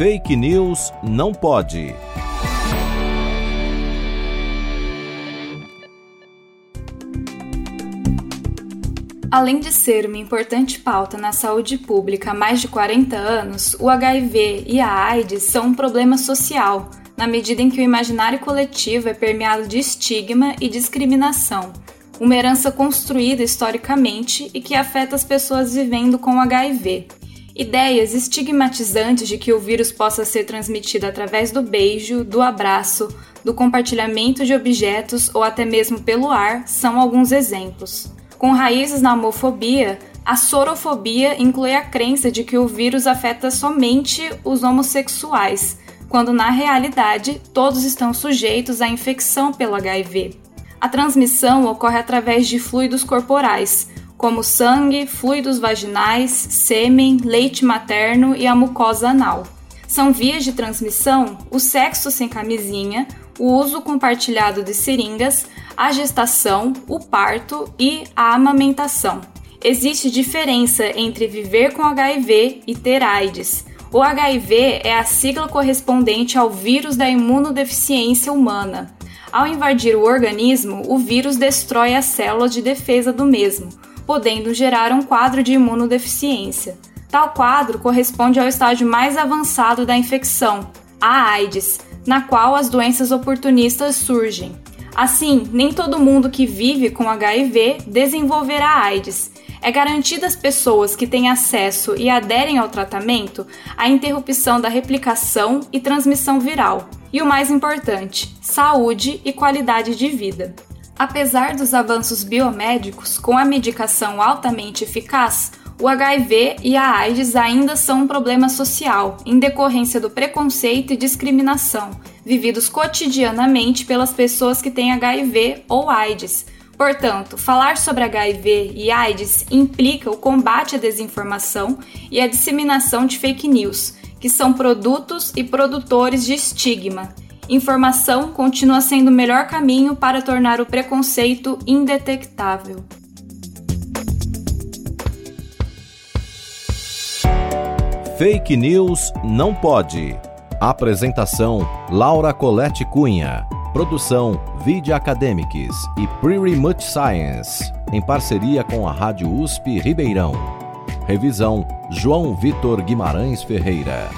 Fake News não pode. Além de ser uma importante pauta na saúde pública há mais de 40 anos, o HIV e a AIDS são um problema social, na medida em que o imaginário coletivo é permeado de estigma e discriminação, uma herança construída historicamente e que afeta as pessoas vivendo com HIV. Ideias estigmatizantes de que o vírus possa ser transmitido através do beijo, do abraço, do compartilhamento de objetos ou até mesmo pelo ar são alguns exemplos. Com raízes na homofobia, a sorofobia inclui a crença de que o vírus afeta somente os homossexuais, quando na realidade todos estão sujeitos à infecção pelo HIV. A transmissão ocorre através de fluidos corporais, como sangue, fluidos vaginais, sêmen, leite materno e a mucosa anal. São vias de transmissão o sexo sem camisinha, o uso compartilhado de seringas, a gestação, o parto e a amamentação. Existe diferença entre viver com HIV e ter AIDS. O HIV é a sigla correspondente ao vírus da imunodeficiência humana. Ao invadir o organismo, o vírus destrói as células de defesa do mesmo, podendo gerar um quadro de imunodeficiência. Tal quadro corresponde ao estágio mais avançado da infecção, a AIDS, na qual as doenças oportunistas surgem. Assim, nem todo mundo que vive com HIV desenvolverá AIDS. É garantida às pessoas que têm acesso e aderem ao tratamento a interrupção da replicação e transmissão viral. E o mais importante, saúde e qualidade de vida. Apesar dos avanços biomédicos, com a medicação altamente eficaz, o HIV e a AIDS ainda são um problema social, em decorrência do preconceito e discriminação, vividos cotidianamente pelas pessoas que têm HIV ou AIDS. Portanto, falar sobre HIV e AIDS implica o combate à desinformação e a disseminação de fake news, que são produtos e produtores de estigma. Informação continua sendo o melhor caminho para tornar o preconceito indetectável. Fake News não pode. Apresentação: Laura Colette Cunha. Produção: Video Academics e Pretty Much Science, em parceria com a Rádio USP Ribeirão. Revisão: João Vitor Guimarães Ferreira.